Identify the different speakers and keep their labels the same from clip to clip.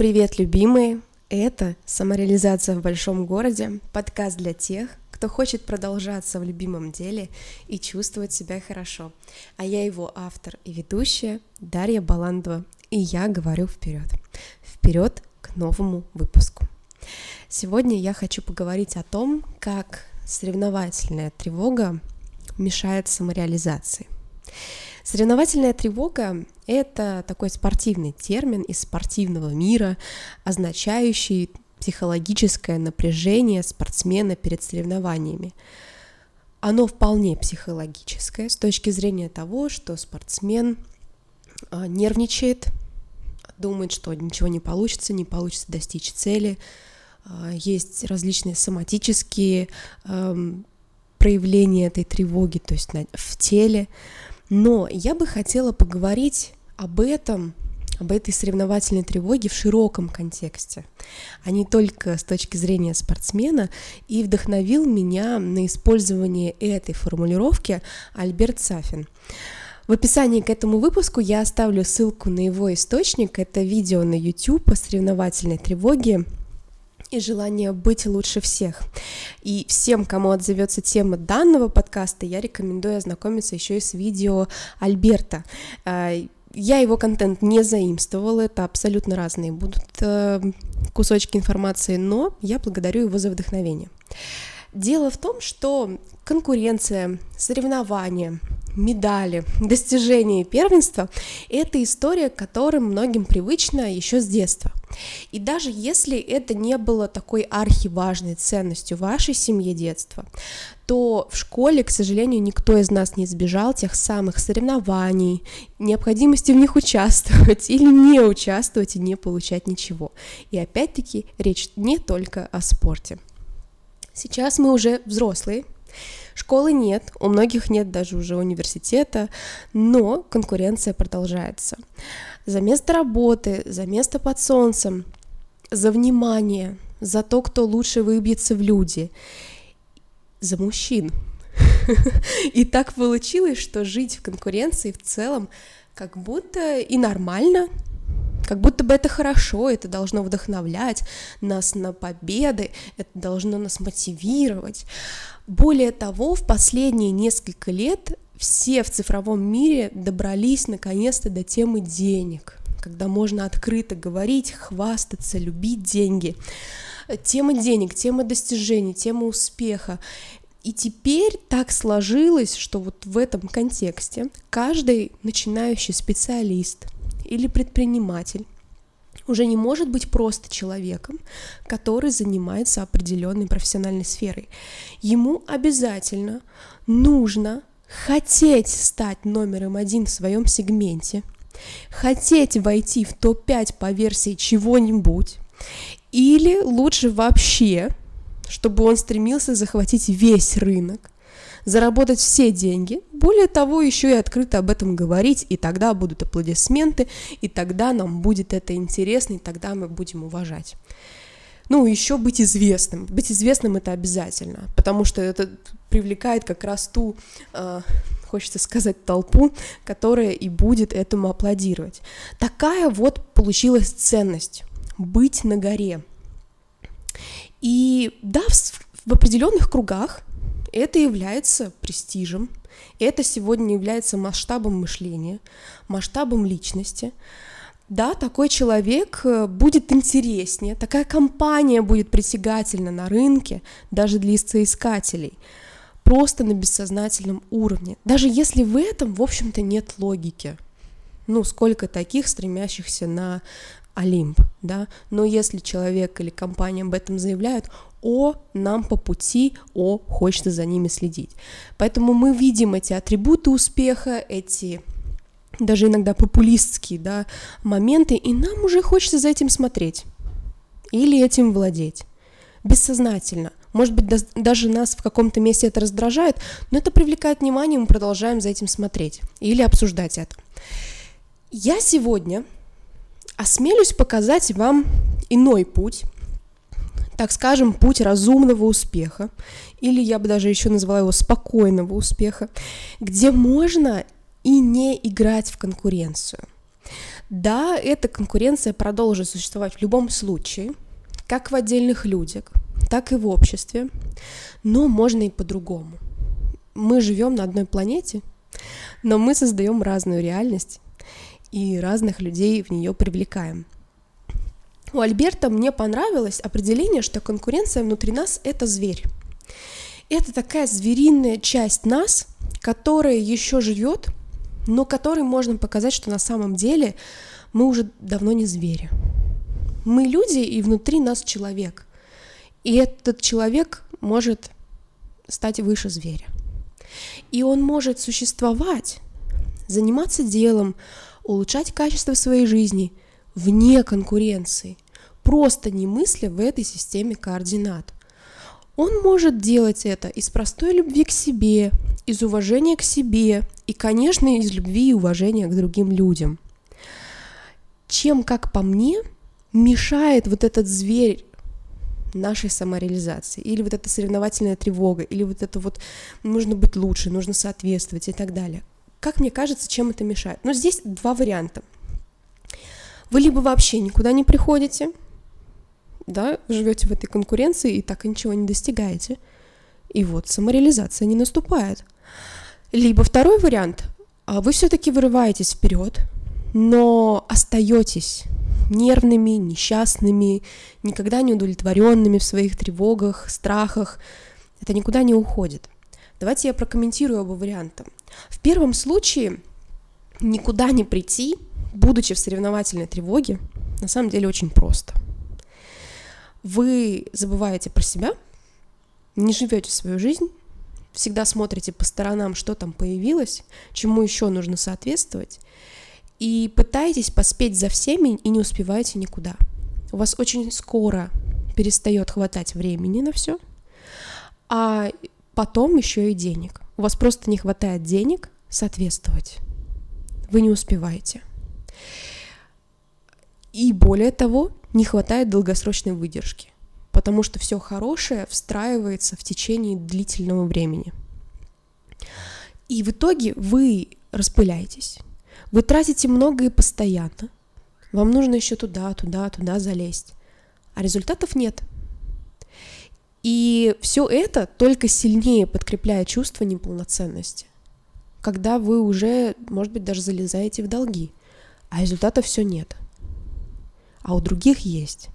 Speaker 1: Привет, любимые! Это «Самореализация в большом городе» — подкаст для тех, кто хочет продолжаться в любимом деле и чувствовать себя хорошо. А я его автор и ведущая Дарья Баландова, и я говорю вперед. Вперед к новому выпуску. Сегодня я хочу поговорить о том, как соревновательная тревога мешает самореализации. Соревновательная тревога — это такой спортивный термин из спортивного мира, означающий психологическое напряжение спортсмена перед соревнованиями. Оно вполне психологическое с точки зрения того, что спортсмен а, нервничает, думает, что ничего не получится, не получится достичь цели. А, есть различные соматические проявления этой тревоги, то есть в теле. Но я бы хотела поговорить об этом, об этой соревновательной тревоге в широком контексте, а не только с точки зрения спортсмена, и вдохновил меня на использование этой формулировки Альберт Сафин. В описании к этому выпуску я оставлю ссылку на его источник. Это видео на YouTube по соревновательной тревоге и желание быть лучше всех. И всем, кому отзовется тема данного подкаста, я рекомендую ознакомиться еще и с видео Альберта. А, я его контент не заимствовала, это абсолютно разные будут э, кусочки информации, но я благодарю его за вдохновение. Дело в том, что конкуренция, соревнования, медали, достижения и первенства — это история, которая многим привычна еще с детства. И даже если это не было такой архиважной ценностью вашей семье детства, то в школе, к сожалению, никто из нас не избежал тех самых соревнований, необходимости в них участвовать или не участвовать и не получать ничего. И опять-таки речь не только о спорте. Сейчас мы уже взрослые, Школы нет, у многих нет даже уже университета, но конкуренция продолжается. За место работы, за место под солнцем, за внимание, за то, кто лучше выбьется в люди, за мужчин. И так получилось, что жить в конкуренции в целом как будто и нормально, как будто бы это хорошо, это должно вдохновлять нас на победы, это должно нас мотивировать. Более того, в последние несколько лет все в цифровом мире добрались наконец-то до темы денег, когда можно открыто говорить, хвастаться, любить деньги. Тема денег, тема достижений, тема успеха. И теперь так сложилось, что вот в этом контексте каждый начинающий специалист или предприниматель уже не может быть просто человеком, который занимается определенной профессиональной сферой. Ему обязательно нужно хотеть стать номером один в своем сегменте, хотеть войти в топ-5 по версии чего-нибудь, или лучше вообще, чтобы он стремился захватить весь рынок, заработать все деньги, более того, еще и открыто об этом говорить, и тогда будут аплодисменты, и тогда нам будет это интересно, и тогда мы будем уважать. Ну, еще быть известным. Быть известным это обязательно, потому что это привлекает как раз ту, э, хочется сказать, толпу, которая и будет этому аплодировать. Такая вот получилась ценность быть на горе. И да, в, в определенных кругах это является престижем, это сегодня является масштабом мышления, масштабом личности. Да, такой человек э, будет интереснее, такая компания будет притягательна на рынке, даже для соискателей, просто на бессознательном уровне, даже если в этом, в общем-то, нет логики. Ну, сколько таких, стремящихся на Олимп, да, но если человек или компания об этом заявляют, о, нам по пути, о, хочется за ними следить. Поэтому мы видим эти атрибуты успеха, эти даже иногда популистские да, моменты, и нам уже хочется за этим смотреть или этим владеть бессознательно. Может быть, даже нас в каком-то месте это раздражает, но это привлекает внимание, мы продолжаем за этим смотреть или обсуждать это. Я сегодня осмелюсь показать вам иной путь, так скажем, путь разумного успеха, или я бы даже еще назвала его спокойного успеха, где можно и не играть в конкуренцию. Да, эта конкуренция продолжит существовать в любом случае, как в отдельных людях, так и в обществе, но можно и по-другому. Мы живем на одной планете, но мы создаем разную реальность и разных людей в нее привлекаем. У Альберта мне понравилось определение, что конкуренция внутри нас — это зверь. Это такая звериная часть нас, которая еще живет, но которой можно показать, что на самом деле мы уже давно не звери. Мы люди, и внутри нас человек. И этот человек может стать выше зверя. И он может существовать, заниматься делом, улучшать качество своей жизни вне конкуренции, просто не мысля в этой системе координат. Он может делать это из простой любви к себе, из уважения к себе и, конечно, из любви и уважения к другим людям. Чем, как по мне, мешает вот этот зверь нашей самореализации, или вот эта соревновательная тревога, или вот это вот нужно быть лучше, нужно соответствовать и так далее. Как мне кажется, чем это мешает? Но здесь два варианта. Вы либо вообще никуда не приходите, да, живете в этой конкуренции и так и ничего не достигаете. И вот самореализация не наступает. Либо второй вариант, а вы все-таки вырываетесь вперед, но остаетесь нервными, несчастными, никогда не удовлетворенными в своих тревогах, страхах. Это никуда не уходит. Давайте я прокомментирую оба варианта. В первом случае никуда не прийти, будучи в соревновательной тревоге, на самом деле очень просто – вы забываете про себя, не живете свою жизнь, всегда смотрите по сторонам, что там появилось, чему еще нужно соответствовать, и пытаетесь поспеть за всеми и не успеваете никуда. У вас очень скоро перестает хватать времени на все, а потом еще и денег. У вас просто не хватает денег соответствовать. Вы не успеваете. И более того, не хватает долгосрочной выдержки, потому что все хорошее встраивается в течение длительного времени. И в итоге вы распыляетесь. Вы тратите много и постоянно. Вам нужно еще туда, туда, туда залезть. А результатов нет. И все это только сильнее подкрепляет чувство неполноценности. Когда вы уже, может быть, даже залезаете в долги, а результатов все нет а у других есть.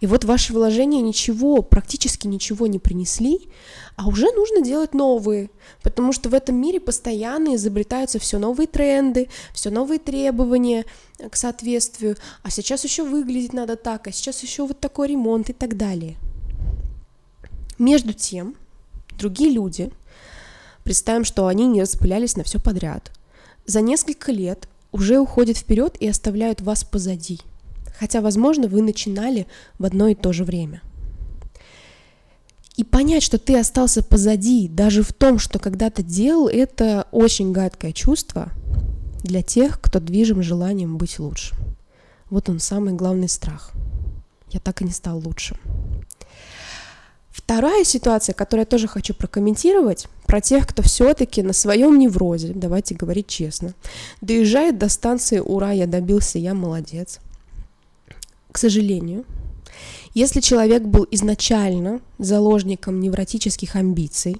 Speaker 1: И вот ваши вложения ничего, практически ничего не принесли, а уже нужно делать новые, потому что в этом мире постоянно изобретаются все новые тренды, все новые требования к соответствию, а сейчас еще выглядеть надо так, а сейчас еще вот такой ремонт и так далее. Между тем, другие люди, представим, что они не распылялись на все подряд, за несколько лет уже уходят вперед и оставляют вас позади – хотя, возможно, вы начинали в одно и то же время. И понять, что ты остался позади, даже в том, что когда-то делал, это очень гадкое чувство для тех, кто движим желанием быть лучше. Вот он самый главный страх. Я так и не стал лучшим. Вторая ситуация, которую я тоже хочу прокомментировать, про тех, кто все-таки на своем неврозе, давайте говорить честно, доезжает до станции «Ура, я добился, я молодец», к сожалению, если человек был изначально заложником невротических амбиций,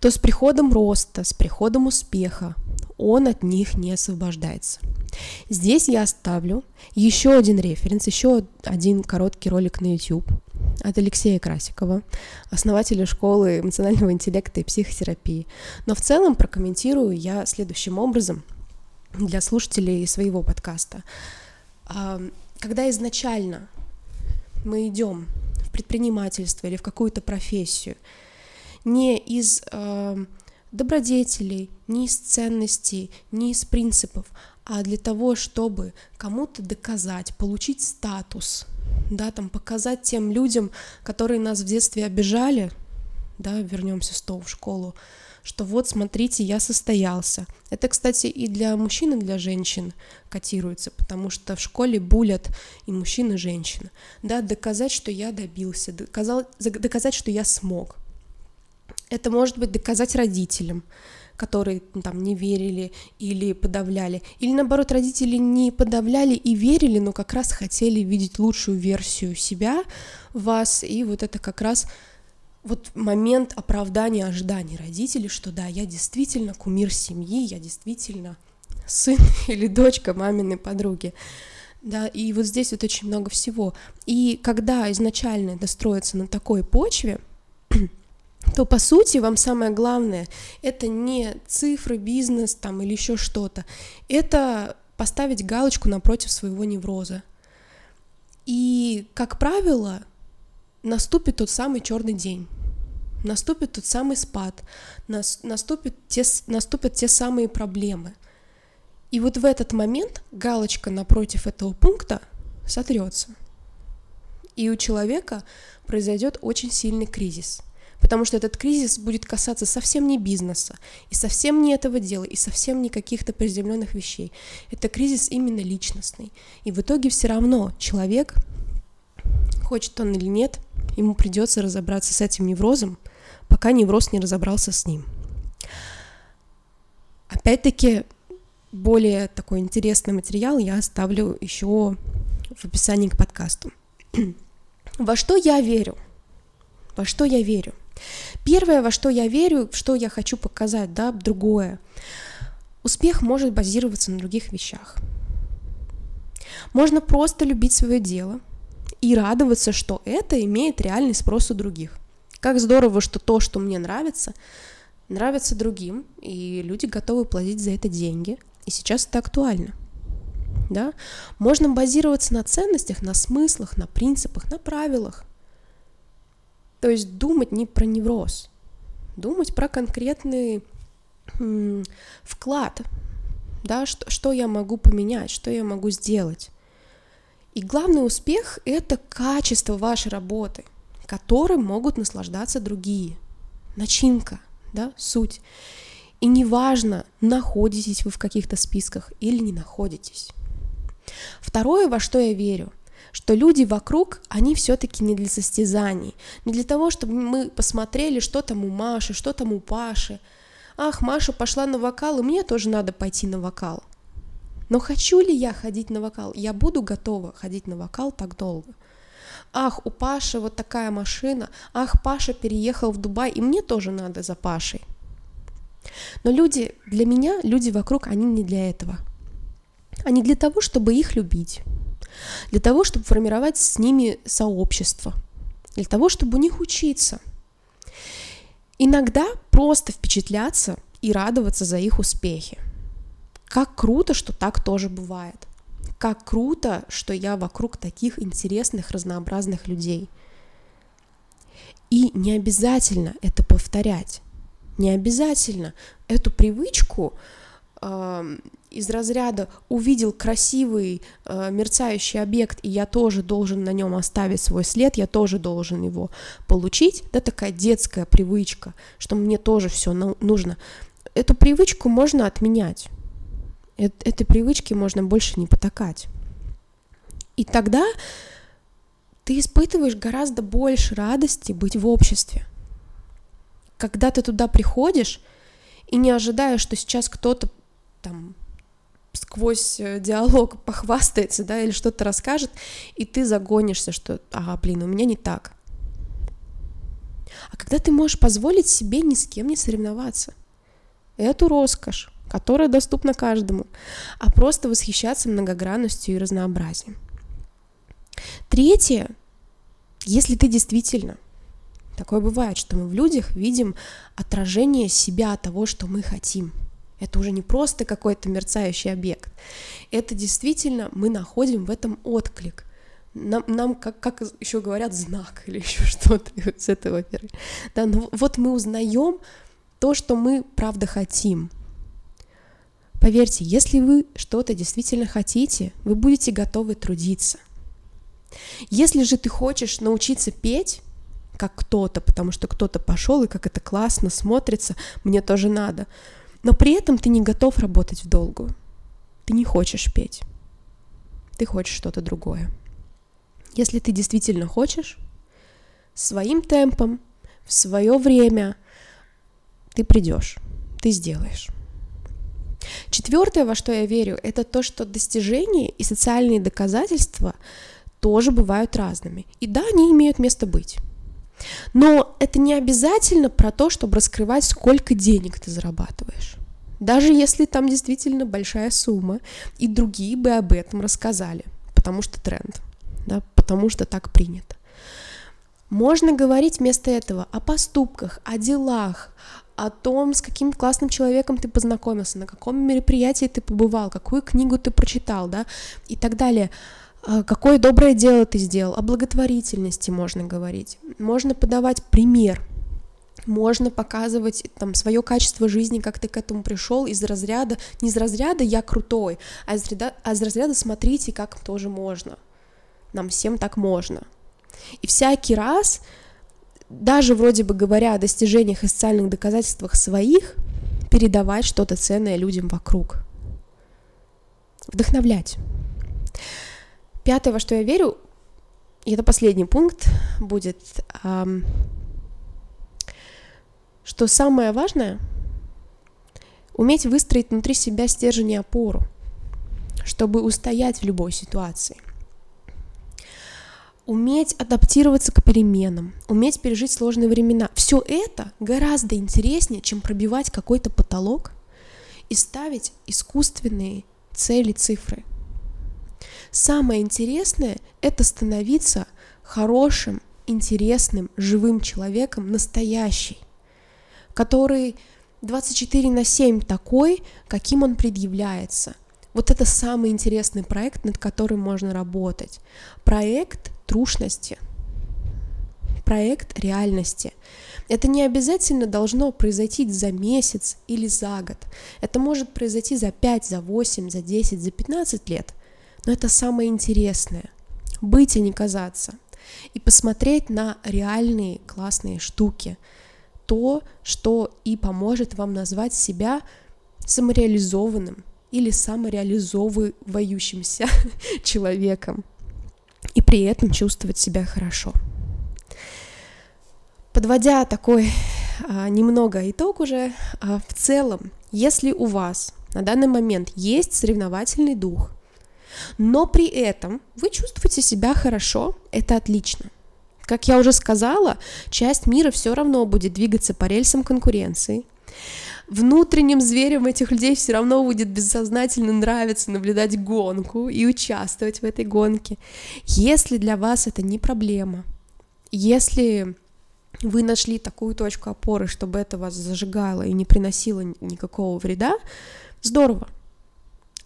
Speaker 1: то с приходом роста, с приходом успеха он от них не освобождается. Здесь я оставлю еще один референс, еще один короткий ролик на YouTube от Алексея Красикова, основателя школы эмоционального интеллекта и психотерапии. Но в целом прокомментирую я следующим образом для слушателей своего подкаста когда изначально мы идем в предпринимательство или в какую-то профессию, не из э, добродетелей, не из ценностей, не из принципов, а для того, чтобы кому-то доказать, получить статус, да, там показать тем людям, которые нас в детстве обижали, да, вернемся снова в школу, что вот, смотрите, я состоялся. Это, кстати, и для мужчин, и для женщин котируется, потому что в школе булят и мужчин, и женщин. Да, доказать, что я добился, доказал, доказать, что я смог. Это может быть доказать родителям, которые ну, там не верили или подавляли, или наоборот родители не подавляли и верили, но как раз хотели видеть лучшую версию себя вас, и вот это как раз вот момент оправдания ожиданий родителей, что да, я действительно кумир семьи, я действительно сын или дочка маминой подруги. Да, и вот здесь вот очень много всего. И когда изначально это строится на такой почве, то по сути вам самое главное это не цифры, бизнес там или еще что-то, это поставить галочку напротив своего невроза. И, как правило, наступит тот самый черный день, наступит тот самый спад, наступит те, наступят те самые проблемы. И вот в этот момент галочка напротив этого пункта сотрется. И у человека произойдет очень сильный кризис. Потому что этот кризис будет касаться совсем не бизнеса, и совсем не этого дела, и совсем не каких-то приземленных вещей. Это кризис именно личностный. И в итоге все равно человек, хочет он или нет, ему придется разобраться с этим неврозом, пока невроз не разобрался с ним. Опять-таки, более такой интересный материал я оставлю еще в описании к подкасту. Во что я верю? Во что я верю? Первое, во что я верю, что я хочу показать, да, другое. Успех может базироваться на других вещах. Можно просто любить свое дело и радоваться, что это имеет реальный спрос у других. Как здорово, что то, что мне нравится, нравится другим, и люди готовы платить за это деньги. И сейчас это актуально. Да? Можно базироваться на ценностях, на смыслах, на принципах, на правилах. То есть думать не про невроз, думать про конкретный м, вклад, да, что, что я могу поменять, что я могу сделать. И главный успех — это качество вашей работы, которым могут наслаждаться другие. Начинка, да, суть. И неважно, находитесь вы в каких-то списках или не находитесь. Второе, во что я верю — что люди вокруг, они все-таки не для состязаний, не для того, чтобы мы посмотрели, что там у Маши, что там у Паши. Ах, Маша пошла на вокал, и мне тоже надо пойти на вокал. Но хочу ли я ходить на вокал? Я буду готова ходить на вокал так долго. Ах, у Паши вот такая машина. Ах, Паша переехал в Дубай, и мне тоже надо за Пашей. Но люди, для меня, люди вокруг, они не для этого. Они для того, чтобы их любить для того, чтобы формировать с ними сообщество, для того, чтобы у них учиться. Иногда просто впечатляться и радоваться за их успехи. Как круто, что так тоже бывает. Как круто, что я вокруг таких интересных, разнообразных людей. И не обязательно это повторять. Не обязательно эту привычку из разряда увидел красивый э, мерцающий объект, и я тоже должен на нем оставить свой след, я тоже должен его получить, да, такая детская привычка, что мне тоже все нужно. Эту привычку можно отменять. Э этой привычке можно больше не потакать. И тогда ты испытываешь гораздо больше радости быть в обществе. Когда ты туда приходишь и не ожидаешь, что сейчас кто-то там сквозь э, диалог похвастается, да, или что-то расскажет, и ты загонишься, что, ага, блин, у меня не так. А когда ты можешь позволить себе ни с кем не соревноваться, эту роскошь, которая доступна каждому, а просто восхищаться многогранностью и разнообразием. Третье, если ты действительно Такое бывает, что мы в людях видим отражение себя, того, что мы хотим – это уже не просто какой-то мерцающий объект. Это действительно мы находим в этом отклик. Нам, нам как, как еще говорят, знак или еще что-то с этого оперы. Да, ну вот мы узнаем то, что мы правда хотим. Поверьте, если вы что-то действительно хотите, вы будете готовы трудиться. Если же ты хочешь научиться петь, как кто-то, потому что кто-то пошел, и как это классно смотрится, мне тоже надо, но при этом ты не готов работать в долгую. Ты не хочешь петь. Ты хочешь что-то другое. Если ты действительно хочешь, своим темпом, в свое время ты придешь. ты сделаешь. Четвертое, во что я верю, это то, что достижения и социальные доказательства тоже бывают разными. И да, они имеют место быть. Но это не обязательно про то, чтобы раскрывать, сколько денег ты зарабатываешь. Даже если там действительно большая сумма, и другие бы об этом рассказали, потому что тренд, да, потому что так принято. Можно говорить вместо этого о поступках, о делах, о том, с каким классным человеком ты познакомился, на каком мероприятии ты побывал, какую книгу ты прочитал, да, и так далее. А, какое доброе дело ты сделал, о благотворительности можно говорить. Можно подавать пример, можно показывать там свое качество жизни, как ты к этому пришел из разряда, не из разряда я крутой, а из разряда, а из разряда смотрите, как тоже можно. Нам всем так можно. И всякий раз даже вроде бы говоря о достижениях и социальных доказательствах своих, передавать что-то ценное людям вокруг. Вдохновлять. Пятое, во что я верю, и это последний пункт будет, эм, что самое важное — уметь выстроить внутри себя стержень и опору, чтобы устоять в любой ситуации — уметь адаптироваться к переменам, уметь пережить сложные времена. Все это гораздо интереснее, чем пробивать какой-то потолок и ставить искусственные цели, цифры. Самое интересное — это становиться хорошим, интересным, живым человеком, настоящий, который 24 на 7 такой, каким он предъявляется. Вот это самый интересный проект, над которым можно работать. Проект трушности, проект реальности. Это не обязательно должно произойти за месяц или за год. Это может произойти за 5, за 8, за 10, за 15 лет. Но это самое интересное. Быть, а не казаться. И посмотреть на реальные классные штуки. То, что и поможет вам назвать себя самореализованным или самореализовывающимся человеком и при этом чувствовать себя хорошо. Подводя такой а, немного итог уже, а, в целом, если у вас на данный момент есть соревновательный дух, но при этом вы чувствуете себя хорошо, это отлично. Как я уже сказала, часть мира все равно будет двигаться по рельсам конкуренции, внутренним зверем этих людей все равно будет бессознательно нравиться наблюдать гонку и участвовать в этой гонке. Если для вас это не проблема, если вы нашли такую точку опоры, чтобы это вас зажигало и не приносило никакого вреда, здорово.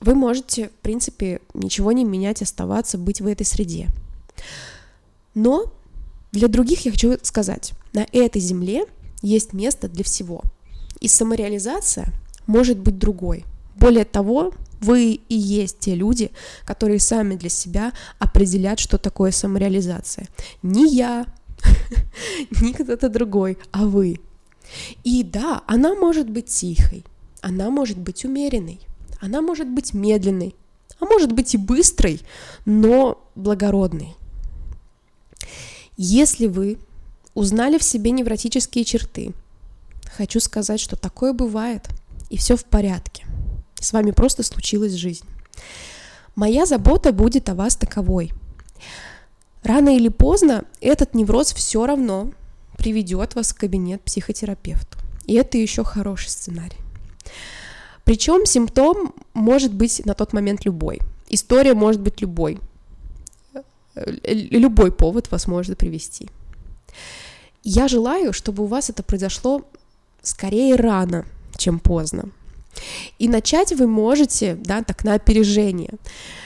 Speaker 1: Вы можете, в принципе, ничего не менять, оставаться, быть в этой среде. Но для других я хочу сказать, на этой земле есть место для всего – и самореализация может быть другой. Более того, вы и есть те люди, которые сами для себя определят, что такое самореализация. Не я, не кто-то другой, а вы. И да, она может быть тихой, она может быть умеренной, она может быть медленной, а может быть и быстрой, но благородной. Если вы узнали в себе невротические черты, хочу сказать, что такое бывает, и все в порядке. С вами просто случилась жизнь. Моя забота будет о вас таковой. Рано или поздно этот невроз все равно приведет вас в кабинет психотерапевту. И это еще хороший сценарий. Причем симптом может быть на тот момент любой. История может быть любой. Любой повод вас может привести. Я желаю, чтобы у вас это произошло скорее рано, чем поздно. И начать вы можете, да, так на опережение,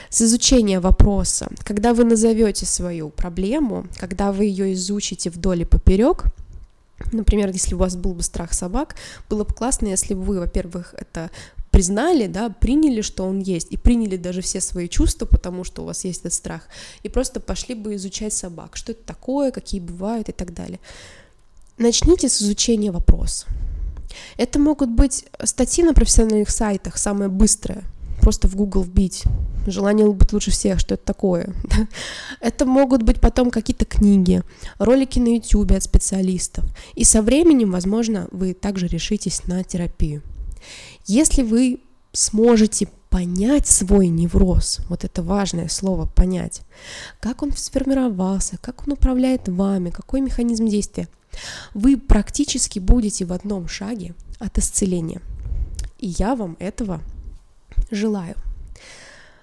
Speaker 1: с изучения вопроса. Когда вы назовете свою проблему, когда вы ее изучите вдоль и поперек, например, если у вас был бы страх собак, было бы классно, если бы вы, во-первых, это признали, да, приняли, что он есть, и приняли даже все свои чувства, потому что у вас есть этот страх, и просто пошли бы изучать собак, что это такое, какие бывают и так далее. Начните с изучения вопроса. Это могут быть статьи на профессиональных сайтах, самое быстрое, просто в Google вбить. Желание быть лучше всех, что это такое. Это могут быть потом какие-то книги, ролики на YouTube от специалистов. И со временем, возможно, вы также решитесь на терапию. Если вы сможете понять свой невроз, вот это важное слово понять, как он сформировался, как он управляет вами, какой механизм действия, вы практически будете в одном шаге от исцеления. И я вам этого желаю.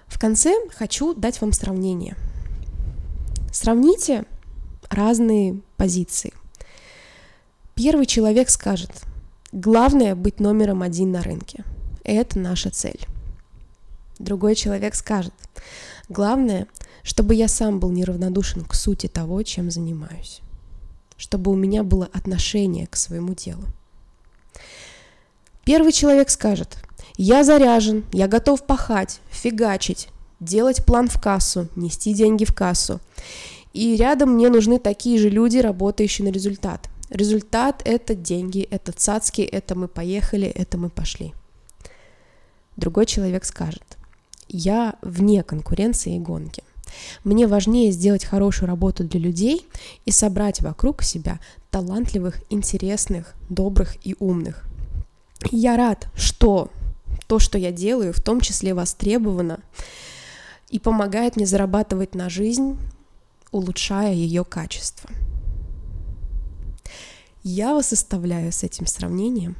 Speaker 1: В конце хочу дать вам сравнение. Сравните разные позиции. Первый человек скажет, главное быть номером один на рынке. Это наша цель. Другой человек скажет, главное, чтобы я сам был неравнодушен к сути того, чем занимаюсь. Чтобы у меня было отношение к своему делу. Первый человек скажет, я заряжен, я готов пахать, фигачить, делать план в кассу, нести деньги в кассу. И рядом мне нужны такие же люди, работающие на результат. Результат — это деньги, это цацки, это мы поехали, это мы пошли. Другой человек скажет, я вне конкуренции и гонки. Мне важнее сделать хорошую работу для людей и собрать вокруг себя талантливых, интересных, добрых и умных. Я рад, что то, что я делаю, в том числе востребовано и помогает мне зарабатывать на жизнь, улучшая ее качество. Я вас оставляю с этим сравнением.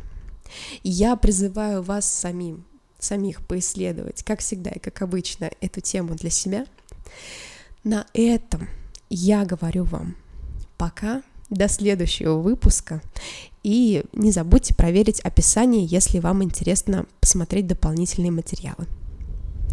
Speaker 1: Я призываю вас самим, самих поисследовать, как всегда и как обычно, эту тему для себя. На этом я говорю вам пока, до следующего выпуска. И не забудьте проверить описание, если вам интересно посмотреть дополнительные материалы.